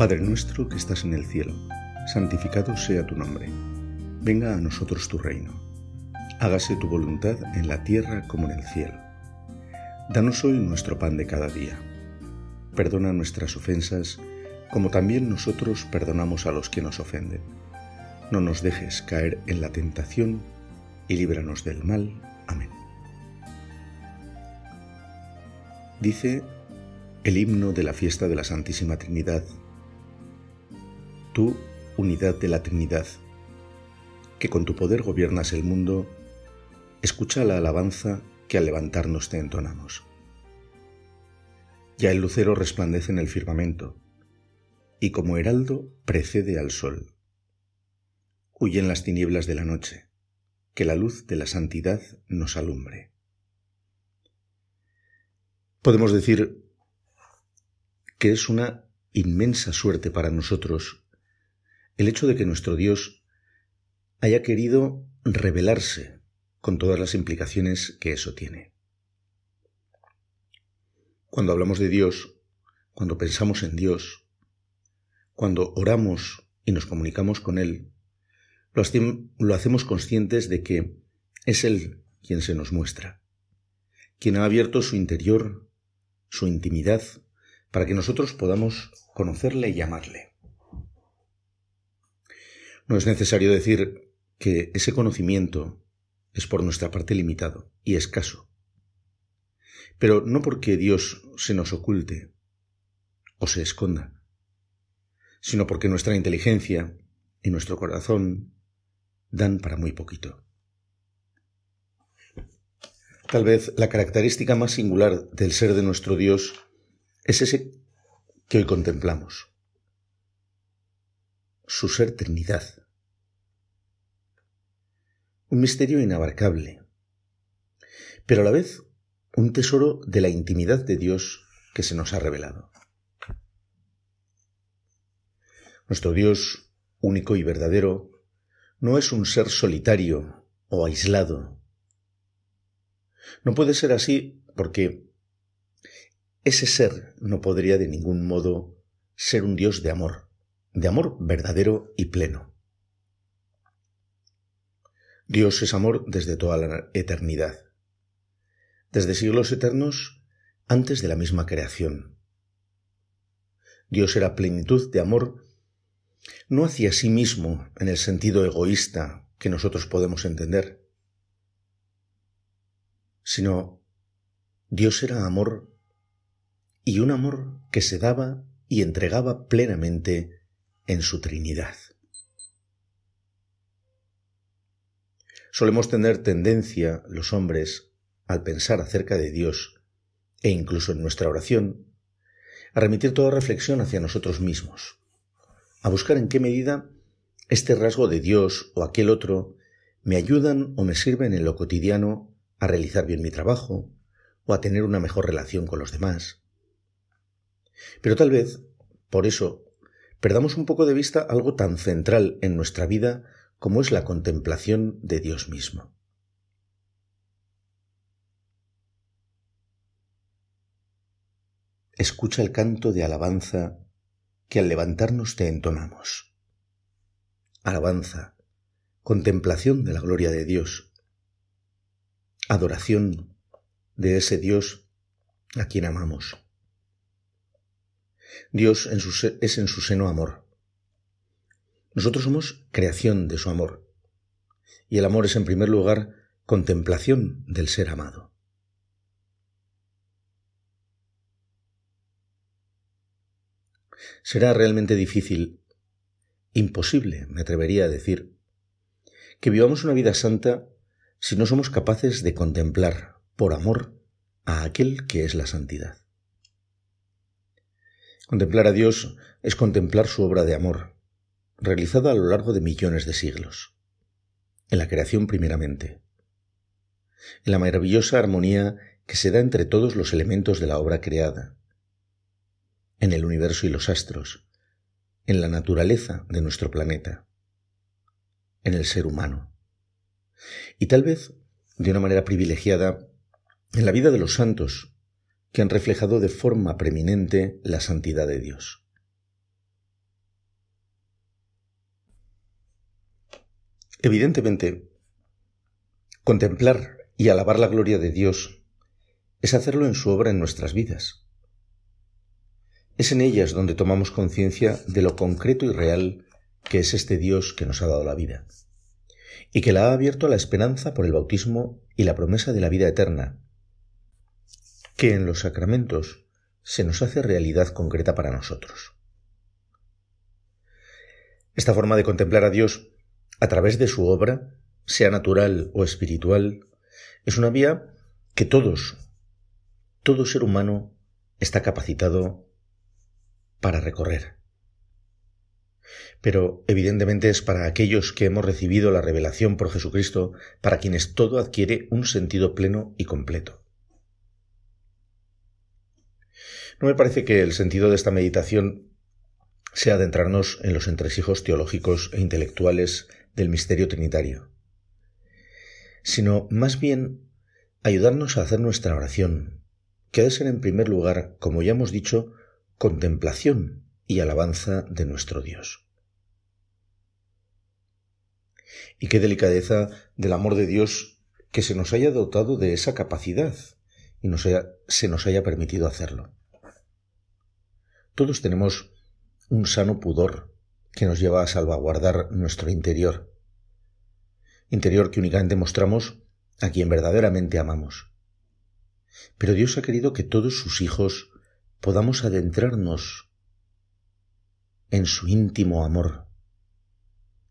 Padre nuestro que estás en el cielo, santificado sea tu nombre. Venga a nosotros tu reino. Hágase tu voluntad en la tierra como en el cielo. Danos hoy nuestro pan de cada día. Perdona nuestras ofensas, como también nosotros perdonamos a los que nos ofenden. No nos dejes caer en la tentación y líbranos del mal. Amén. Dice el himno de la fiesta de la Santísima Trinidad. Tú, unidad de la Trinidad, que con tu poder gobiernas el mundo, escucha la alabanza que al levantarnos te entonamos. Ya el lucero resplandece en el firmamento, y como heraldo precede al sol. Huyen las tinieblas de la noche, que la luz de la santidad nos alumbre. Podemos decir que es una inmensa suerte para nosotros el hecho de que nuestro Dios haya querido revelarse con todas las implicaciones que eso tiene. Cuando hablamos de Dios, cuando pensamos en Dios, cuando oramos y nos comunicamos con Él, lo hacemos conscientes de que es Él quien se nos muestra, quien ha abierto su interior, su intimidad, para que nosotros podamos conocerle y amarle. No es necesario decir que ese conocimiento es por nuestra parte limitado y escaso. Pero no porque Dios se nos oculte o se esconda, sino porque nuestra inteligencia y nuestro corazón dan para muy poquito. Tal vez la característica más singular del ser de nuestro Dios es ese que hoy contemplamos, su ser Trinidad. Un misterio inabarcable, pero a la vez un tesoro de la intimidad de Dios que se nos ha revelado. Nuestro Dios, único y verdadero, no es un ser solitario o aislado. No puede ser así porque ese ser no podría de ningún modo ser un Dios de amor, de amor verdadero y pleno. Dios es amor desde toda la eternidad, desde siglos eternos antes de la misma creación. Dios era plenitud de amor no hacia sí mismo en el sentido egoísta que nosotros podemos entender, sino Dios era amor y un amor que se daba y entregaba plenamente en su Trinidad. Solemos tener tendencia, los hombres, al pensar acerca de Dios, e incluso en nuestra oración, a remitir toda reflexión hacia nosotros mismos, a buscar en qué medida este rasgo de Dios o aquel otro me ayudan o me sirven en lo cotidiano a realizar bien mi trabajo o a tener una mejor relación con los demás, pero tal vez, por eso, perdamos un poco de vista algo tan central en nuestra vida como es la contemplación de Dios mismo. Escucha el canto de alabanza que al levantarnos te entonamos. Alabanza, contemplación de la gloria de Dios, adoración de ese Dios a quien amamos. Dios es en su seno amor. Nosotros somos creación de su amor. Y el amor es en primer lugar contemplación del ser amado. Será realmente difícil, imposible, me atrevería a decir, que vivamos una vida santa si no somos capaces de contemplar, por amor, a aquel que es la santidad. Contemplar a Dios es contemplar su obra de amor, realizada a lo largo de millones de siglos, en la creación primeramente, en la maravillosa armonía que se da entre todos los elementos de la obra creada, en el universo y los astros, en la naturaleza de nuestro planeta, en el ser humano, y tal vez, de una manera privilegiada, en la vida de los santos, que han reflejado de forma preeminente la santidad de Dios. Evidentemente, contemplar y alabar la gloria de Dios es hacerlo en su obra en nuestras vidas. Es en ellas donde tomamos conciencia de lo concreto y real que es este Dios que nos ha dado la vida, y que la ha abierto a la esperanza por el bautismo y la promesa de la vida eterna, que en los sacramentos se nos hace realidad concreta para nosotros. Esta forma de contemplar a Dios a través de su obra, sea natural o espiritual, es una vía que todos, todo ser humano está capacitado para recorrer. Pero evidentemente es para aquellos que hemos recibido la revelación por Jesucristo, para quienes todo adquiere un sentido pleno y completo. No me parece que el sentido de esta meditación sea adentrarnos en los entresijos teológicos e intelectuales del misterio trinitario, sino más bien ayudarnos a hacer nuestra oración, que ha de ser en primer lugar, como ya hemos dicho, contemplación y alabanza de nuestro Dios. Y qué delicadeza del amor de Dios que se nos haya dotado de esa capacidad y se nos haya permitido hacerlo. Todos tenemos un sano pudor que nos lleva a salvaguardar nuestro interior. Interior que únicamente mostramos a quien verdaderamente amamos. Pero Dios ha querido que todos sus hijos podamos adentrarnos en su íntimo amor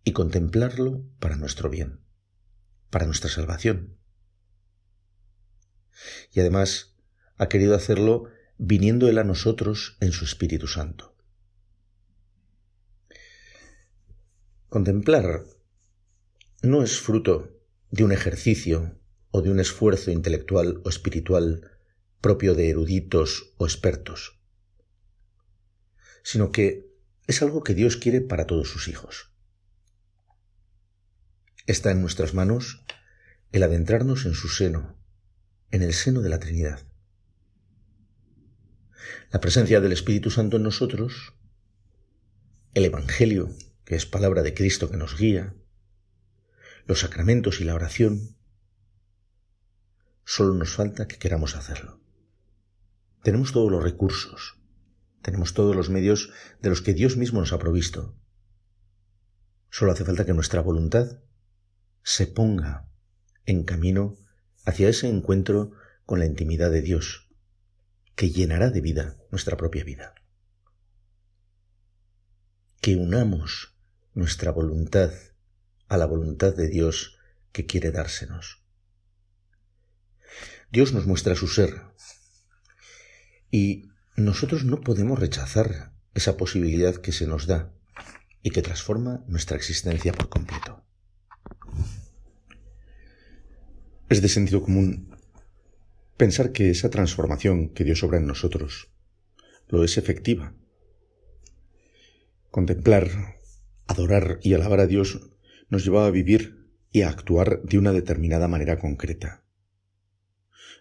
y contemplarlo para nuestro bien, para nuestra salvación. Y además ha querido hacerlo viniendo Él a nosotros en su Espíritu Santo. Contemplar no es fruto de un ejercicio o de un esfuerzo intelectual o espiritual propio de eruditos o expertos, sino que es algo que Dios quiere para todos sus hijos. Está en nuestras manos el adentrarnos en su seno, en el seno de la Trinidad la presencia del Espíritu Santo en nosotros, el Evangelio, que es palabra de Cristo que nos guía, los sacramentos y la oración, solo nos falta que queramos hacerlo. Tenemos todos los recursos, tenemos todos los medios de los que Dios mismo nos ha provisto. Solo hace falta que nuestra voluntad se ponga en camino hacia ese encuentro con la intimidad de Dios, que llenará de vida nuestra propia vida. Que unamos nuestra voluntad a la voluntad de Dios que quiere dársenos. Dios nos muestra su ser y nosotros no podemos rechazar esa posibilidad que se nos da y que transforma nuestra existencia por completo. Es de sentido común pensar que esa transformación que Dios obra en nosotros lo es efectiva. Contemplar, adorar y alabar a Dios nos lleva a vivir y a actuar de una determinada manera concreta.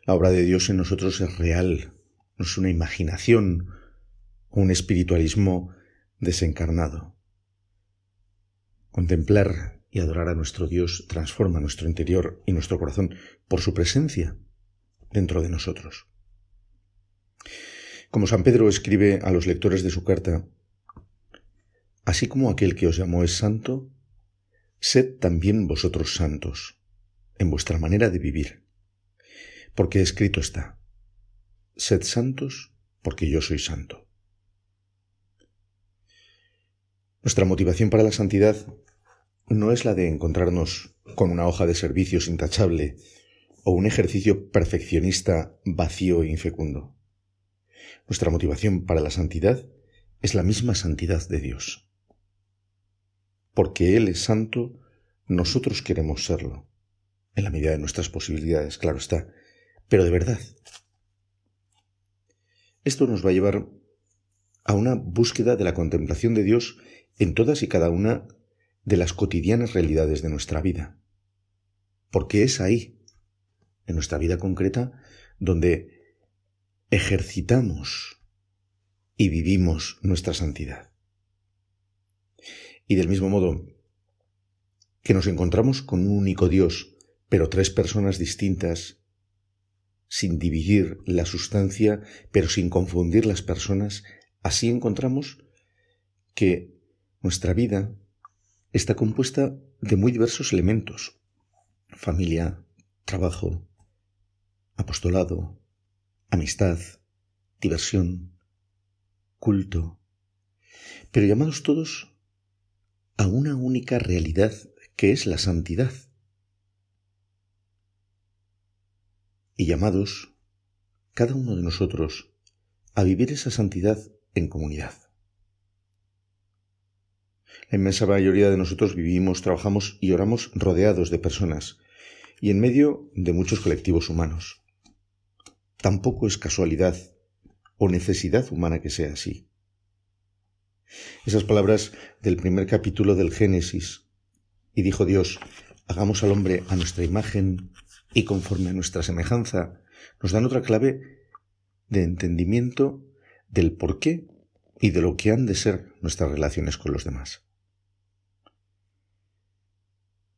La obra de Dios en nosotros es real, no es una imaginación o un espiritualismo desencarnado. Contemplar y adorar a nuestro Dios transforma nuestro interior y nuestro corazón por su presencia dentro de nosotros. Como San Pedro escribe a los lectores de su carta, así como aquel que os llamó es santo, sed también vosotros santos en vuestra manera de vivir, porque escrito está, sed santos porque yo soy santo. Nuestra motivación para la santidad no es la de encontrarnos con una hoja de servicios intachable o un ejercicio perfeccionista vacío e infecundo. Nuestra motivación para la santidad es la misma santidad de Dios. Porque Él es santo, nosotros queremos serlo, en la medida de nuestras posibilidades, claro está, pero de verdad. Esto nos va a llevar a una búsqueda de la contemplación de Dios en todas y cada una de las cotidianas realidades de nuestra vida. Porque es ahí en nuestra vida concreta donde ejercitamos y vivimos nuestra santidad. Y del mismo modo, que nos encontramos con un único Dios, pero tres personas distintas, sin dividir la sustancia, pero sin confundir las personas, así encontramos que nuestra vida está compuesta de muy diversos elementos. Familia, trabajo, apostolado, amistad, diversión, culto, pero llamados todos a una única realidad que es la santidad. Y llamados, cada uno de nosotros, a vivir esa santidad en comunidad. La inmensa mayoría de nosotros vivimos, trabajamos y oramos rodeados de personas y en medio de muchos colectivos humanos. Tampoco es casualidad o necesidad humana que sea así. Esas palabras del primer capítulo del Génesis, y dijo Dios, hagamos al hombre a nuestra imagen y conforme a nuestra semejanza, nos dan otra clave de entendimiento del por qué y de lo que han de ser nuestras relaciones con los demás.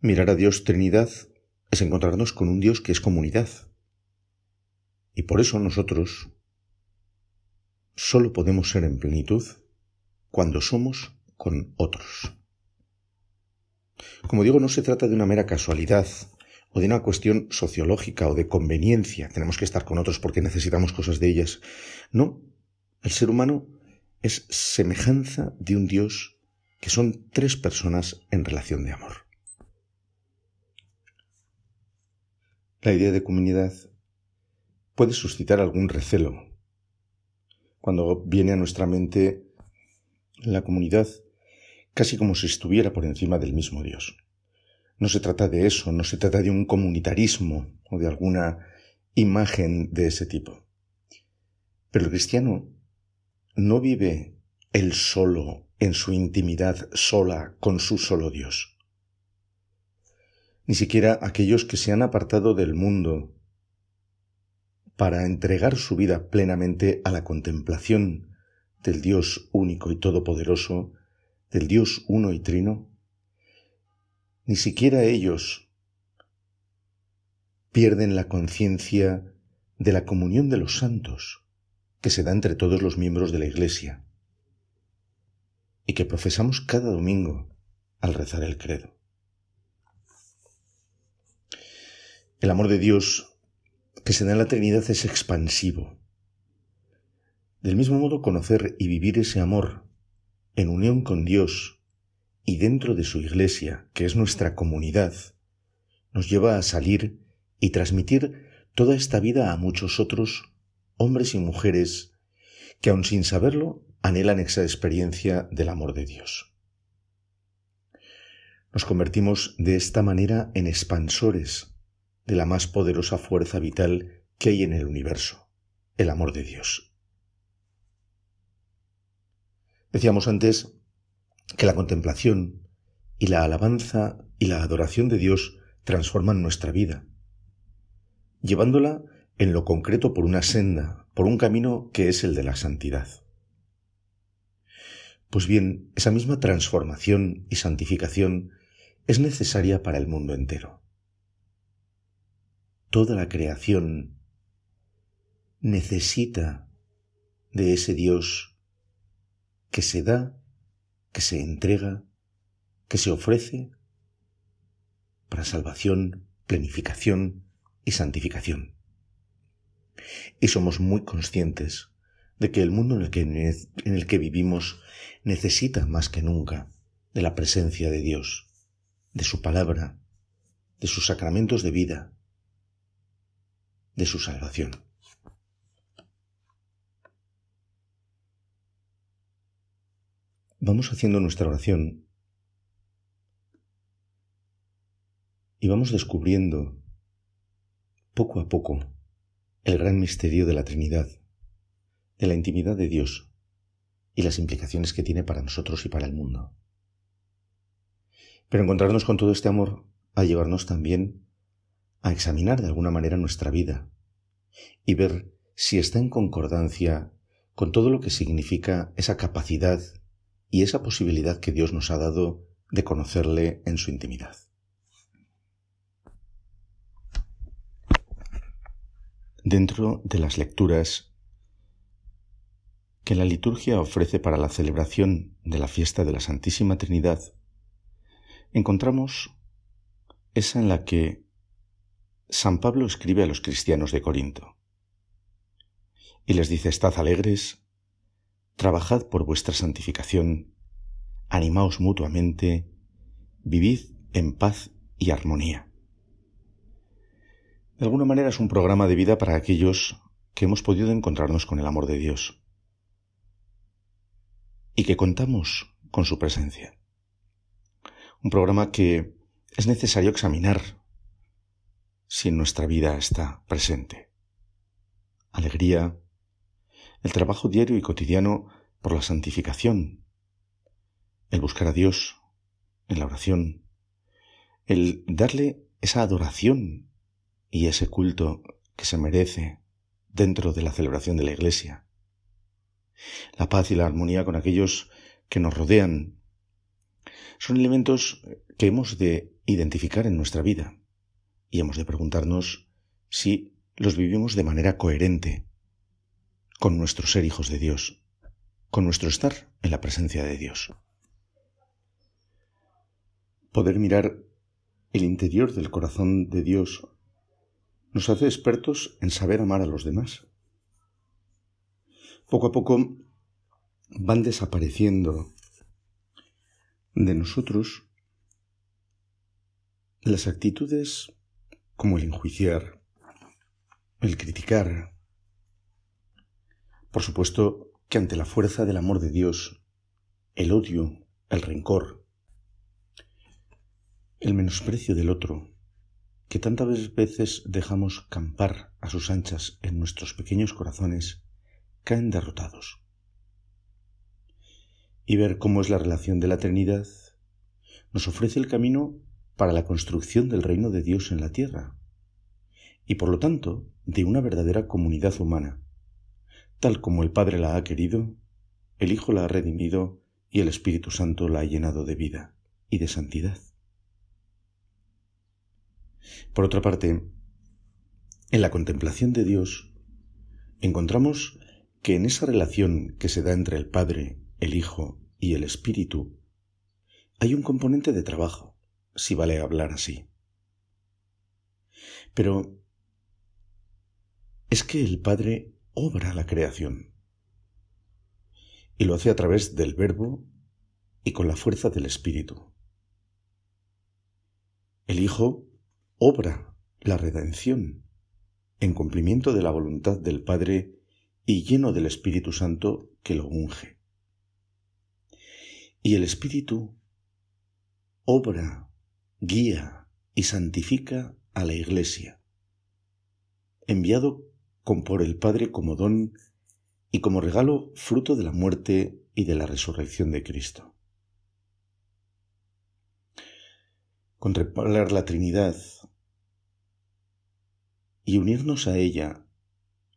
Mirar a Dios Trinidad es encontrarnos con un Dios que es comunidad. Y por eso nosotros solo podemos ser en plenitud cuando somos con otros. Como digo, no se trata de una mera casualidad o de una cuestión sociológica o de conveniencia. Tenemos que estar con otros porque necesitamos cosas de ellas. No, el ser humano es semejanza de un Dios que son tres personas en relación de amor. La idea de comunidad puede suscitar algún recelo. Cuando viene a nuestra mente la comunidad casi como si estuviera por encima del mismo Dios. No se trata de eso, no se trata de un comunitarismo o de alguna imagen de ese tipo. Pero el cristiano no vive él solo en su intimidad sola con su solo Dios ni siquiera aquellos que se han apartado del mundo para entregar su vida plenamente a la contemplación del Dios único y todopoderoso, del Dios uno y trino, ni siquiera ellos pierden la conciencia de la comunión de los santos que se da entre todos los miembros de la Iglesia y que profesamos cada domingo al rezar el credo. El amor de Dios que se da en la Trinidad es expansivo. Del mismo modo, conocer y vivir ese amor en unión con Dios y dentro de su Iglesia, que es nuestra comunidad, nos lleva a salir y transmitir toda esta vida a muchos otros hombres y mujeres que aun sin saberlo anhelan esa experiencia del amor de Dios. Nos convertimos de esta manera en expansores de la más poderosa fuerza vital que hay en el universo, el amor de Dios. Decíamos antes que la contemplación y la alabanza y la adoración de Dios transforman nuestra vida, llevándola en lo concreto por una senda, por un camino que es el de la santidad. Pues bien, esa misma transformación y santificación es necesaria para el mundo entero toda la creación necesita de ese Dios que se da, que se entrega, que se ofrece para salvación, planificación y santificación. Y somos muy conscientes de que el mundo en el que, en el que vivimos necesita más que nunca de la presencia de Dios, de su palabra, de sus sacramentos de vida, de su salvación. Vamos haciendo nuestra oración y vamos descubriendo poco a poco el gran misterio de la Trinidad, de la intimidad de Dios y las implicaciones que tiene para nosotros y para el mundo. Pero encontrarnos con todo este amor a llevarnos también a examinar de alguna manera nuestra vida y ver si está en concordancia con todo lo que significa esa capacidad y esa posibilidad que Dios nos ha dado de conocerle en su intimidad. Dentro de las lecturas que la liturgia ofrece para la celebración de la fiesta de la Santísima Trinidad, encontramos esa en la que San Pablo escribe a los cristianos de Corinto y les dice, estad alegres, trabajad por vuestra santificación, animaos mutuamente, vivid en paz y armonía. De alguna manera es un programa de vida para aquellos que hemos podido encontrarnos con el amor de Dios y que contamos con su presencia. Un programa que es necesario examinar si en nuestra vida está presente. Alegría, el trabajo diario y cotidiano por la santificación, el buscar a Dios en la oración, el darle esa adoración y ese culto que se merece dentro de la celebración de la Iglesia, la paz y la armonía con aquellos que nos rodean, son elementos que hemos de identificar en nuestra vida y hemos de preguntarnos si los vivimos de manera coherente con nuestro ser hijos de Dios, con nuestro estar en la presencia de Dios. Poder mirar el interior del corazón de Dios nos hace expertos en saber amar a los demás. Poco a poco van desapareciendo de nosotros las actitudes como el enjuiciar, el criticar, por supuesto que ante la fuerza del amor de Dios, el odio, el rencor, el menosprecio del otro, que tantas veces dejamos campar a sus anchas en nuestros pequeños corazones, caen derrotados. Y ver cómo es la relación de la Trinidad nos ofrece el camino para la construcción del reino de Dios en la tierra, y por lo tanto de una verdadera comunidad humana, Tal como el Padre la ha querido, el Hijo la ha redimido y el Espíritu Santo la ha llenado de vida y de santidad. Por otra parte, en la contemplación de Dios, encontramos que en esa relación que se da entre el Padre, el Hijo y el Espíritu, hay un componente de trabajo, si vale hablar así. Pero es que el Padre obra la creación. Y lo hace a través del verbo y con la fuerza del Espíritu. El Hijo obra la redención en cumplimiento de la voluntad del Padre y lleno del Espíritu Santo que lo unge. Y el Espíritu obra, guía y santifica a la Iglesia, enviado con por el Padre como don y como regalo fruto de la muerte y de la resurrección de Cristo. Contemplar la Trinidad y unirnos a ella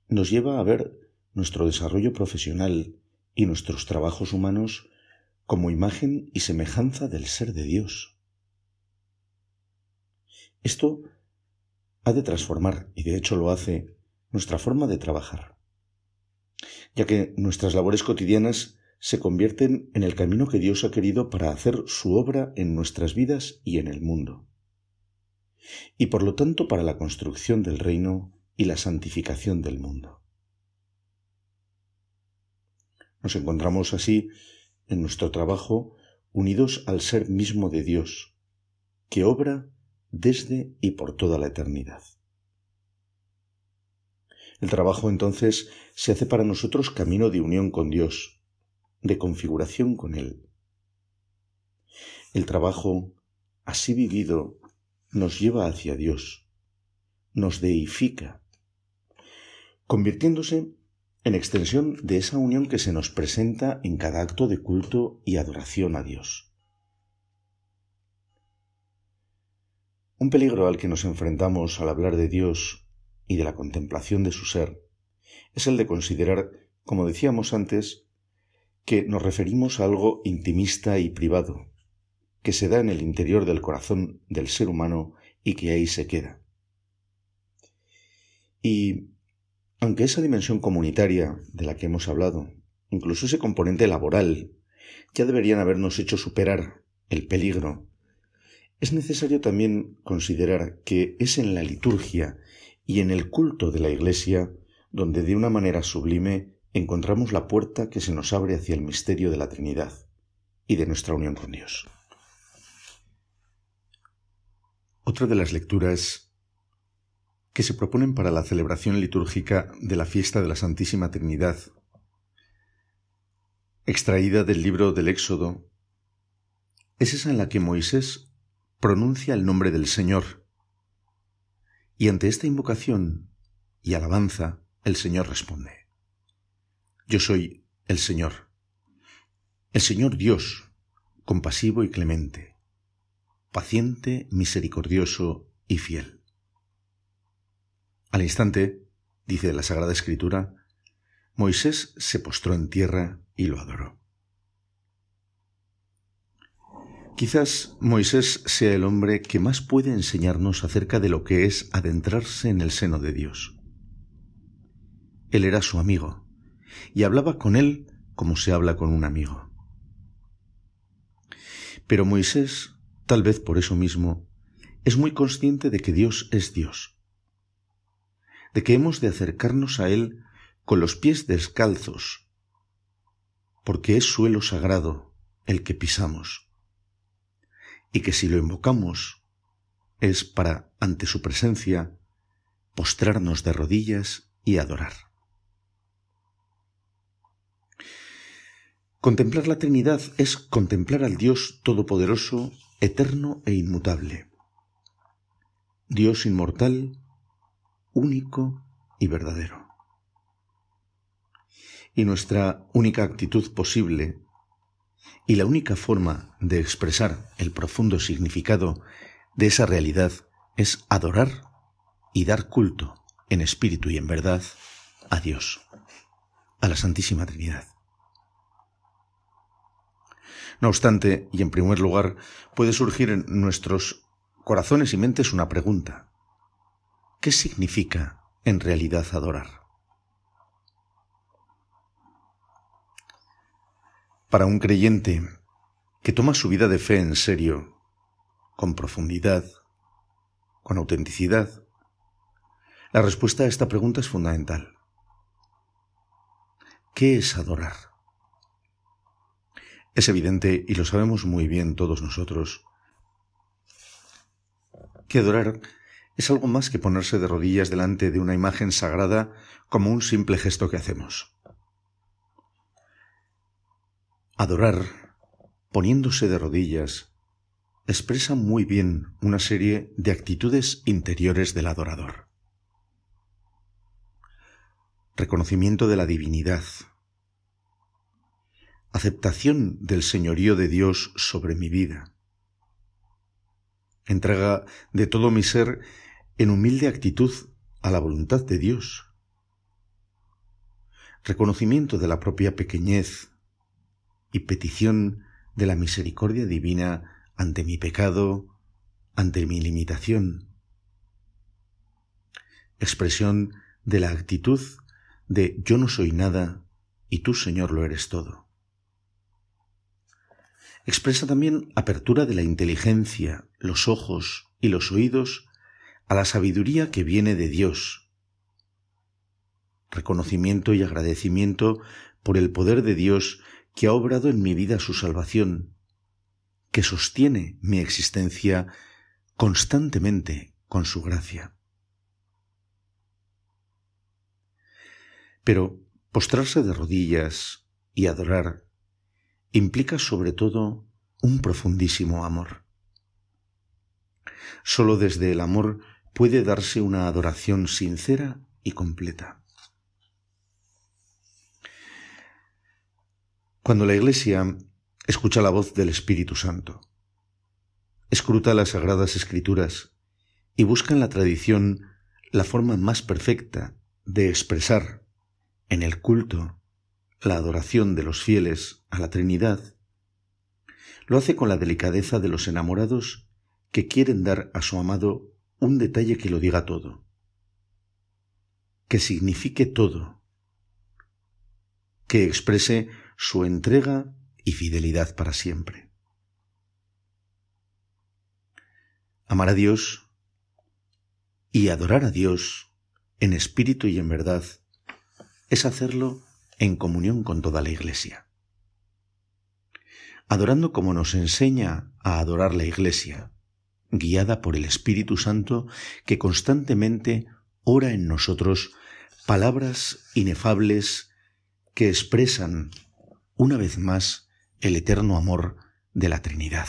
nos lleva a ver nuestro desarrollo profesional y nuestros trabajos humanos como imagen y semejanza del ser de Dios. Esto ha de transformar, y de hecho lo hace, nuestra forma de trabajar, ya que nuestras labores cotidianas se convierten en el camino que Dios ha querido para hacer su obra en nuestras vidas y en el mundo, y por lo tanto para la construcción del reino y la santificación del mundo. Nos encontramos así en nuestro trabajo unidos al ser mismo de Dios, que obra desde y por toda la eternidad. El trabajo entonces se hace para nosotros camino de unión con Dios, de configuración con Él. El trabajo, así vivido, nos lleva hacia Dios, nos deifica, convirtiéndose en extensión de esa unión que se nos presenta en cada acto de culto y adoración a Dios. Un peligro al que nos enfrentamos al hablar de Dios y de la contemplación de su ser es el de considerar, como decíamos antes, que nos referimos a algo intimista y privado, que se da en el interior del corazón del ser humano y que ahí se queda. Y Aunque esa dimensión comunitaria de la que hemos hablado, incluso ese componente laboral, ya deberían habernos hecho superar el peligro, es necesario también considerar que es en la liturgia y en el culto de la Iglesia donde de una manera sublime encontramos la puerta que se nos abre hacia el misterio de la Trinidad y de nuestra unión con Dios. Otra de las lecturas que se proponen para la celebración litúrgica de la fiesta de la Santísima Trinidad, extraída del libro del Éxodo, es esa en la que Moisés pronuncia el nombre del Señor. Y ante esta invocación y alabanza, el Señor responde, Yo soy el Señor, el Señor Dios, compasivo y clemente, paciente, misericordioso y fiel. Al instante, dice la Sagrada Escritura, Moisés se postró en tierra y lo adoró. Quizás Moisés sea el hombre que más puede enseñarnos acerca de lo que es adentrarse en el seno de Dios. Él era su amigo, y hablaba con él como se habla con un amigo. Pero Moisés, tal vez por eso mismo, es muy consciente de que Dios es Dios, de que hemos de acercarnos a Él con los pies descalzos, porque es suelo sagrado el que pisamos, y que si lo invocamos es para, ante su presencia, postrarnos de rodillas y adorar. Contemplar la Trinidad es contemplar al Dios Todopoderoso, eterno e inmutable. Dios inmortal, único y verdadero. Y nuestra única actitud posible y la única forma de expresar el profundo significado de esa realidad es adorar y dar culto en espíritu y en verdad a Dios, a la Santísima Trinidad. No obstante, y en primer lugar, puede surgir en nuestros corazones y mentes una pregunta. ¿Qué significa en realidad adorar? Para un creyente que toma su vida de fe en serio, con profundidad, con autenticidad, la respuesta a esta pregunta es fundamental. ¿Qué es adorar? Es evidente, y lo sabemos muy bien todos nosotros, que adorar es algo más que ponerse de rodillas delante de una imagen sagrada como un simple gesto que hacemos. Adorar, poniéndose de rodillas, expresa muy bien una serie de actitudes interiores del adorador. Reconocimiento de la divinidad, aceptación del señorío de Dios sobre mi vida, entrega de todo mi ser en humilde actitud a la voluntad de Dios, reconocimiento de la propia pequeñez y petición de la misericordia divina ante mi pecado, ante mi limitación, expresión de la actitud de yo no soy nada y tú Señor lo eres todo. Expresa también apertura de la inteligencia, los ojos y los oídos a la sabiduría que viene de Dios, reconocimiento y agradecimiento por el poder de Dios que ha obrado en mi vida su salvación, que sostiene mi existencia constantemente con su gracia. Pero postrarse de rodillas y adorar implica sobre todo un profundísimo amor. Solo desde el amor puede darse una adoración sincera y completa. Cuando la Iglesia escucha la voz del Espíritu Santo, escruta las sagradas escrituras y busca en la tradición la forma más perfecta de expresar en el culto la adoración de los fieles a la Trinidad, lo hace con la delicadeza de los enamorados que quieren dar a su amado un detalle que lo diga todo, que signifique todo, que exprese su entrega y fidelidad para siempre. Amar a Dios y adorar a Dios en espíritu y en verdad es hacerlo en comunión con toda la Iglesia. Adorando como nos enseña a adorar la Iglesia, guiada por el Espíritu Santo que constantemente ora en nosotros palabras inefables que expresan una vez más el eterno amor de la Trinidad.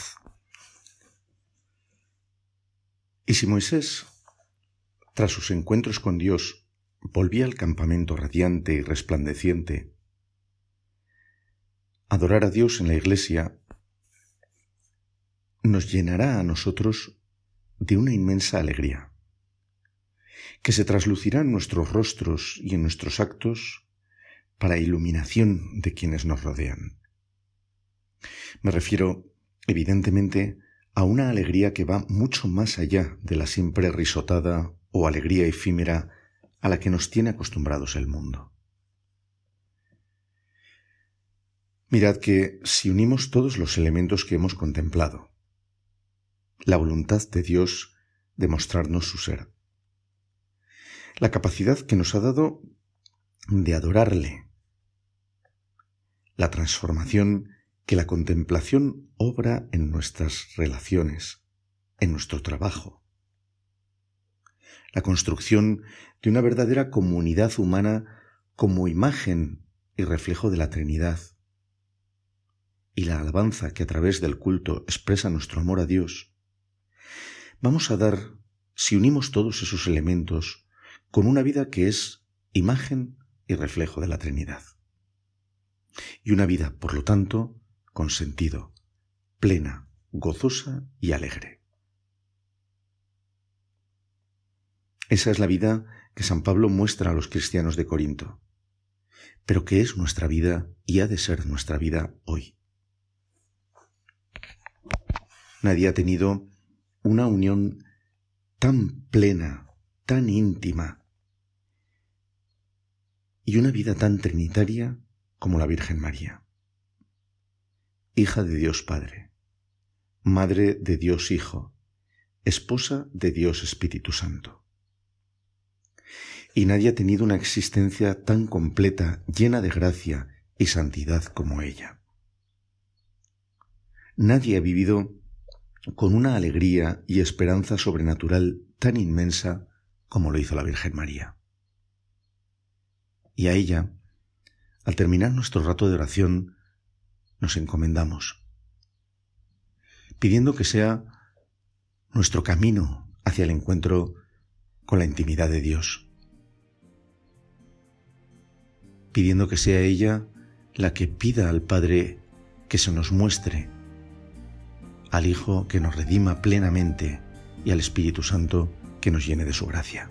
Y si Moisés, tras sus encuentros con Dios, volvía al campamento radiante y resplandeciente, adorar a Dios en la iglesia nos llenará a nosotros de una inmensa alegría, que se traslucirá en nuestros rostros y en nuestros actos para iluminación de quienes nos rodean. Me refiero, evidentemente, a una alegría que va mucho más allá de la siempre risotada o alegría efímera a la que nos tiene acostumbrados el mundo. Mirad que si unimos todos los elementos que hemos contemplado, la voluntad de Dios de mostrarnos su ser, la capacidad que nos ha dado de adorarle, la transformación que la contemplación obra en nuestras relaciones, en nuestro trabajo. La construcción de una verdadera comunidad humana como imagen y reflejo de la Trinidad. Y la alabanza que a través del culto expresa nuestro amor a Dios. Vamos a dar, si unimos todos esos elementos, con una vida que es imagen y reflejo de la Trinidad. Y una vida, por lo tanto, con sentido, plena, gozosa y alegre. Esa es la vida que San Pablo muestra a los cristianos de Corinto, pero que es nuestra vida y ha de ser nuestra vida hoy. Nadie ha tenido una unión tan plena, tan íntima y una vida tan trinitaria como la Virgen María hija de Dios Padre, madre de Dios Hijo, esposa de Dios Espíritu Santo. Y nadie ha tenido una existencia tan completa, llena de gracia y santidad como ella. Nadie ha vivido con una alegría y esperanza sobrenatural tan inmensa como lo hizo la Virgen María. Y a ella, al terminar nuestro rato de oración, nos encomendamos, pidiendo que sea nuestro camino hacia el encuentro con la intimidad de Dios, pidiendo que sea ella la que pida al Padre que se nos muestre, al Hijo que nos redima plenamente y al Espíritu Santo que nos llene de su gracia.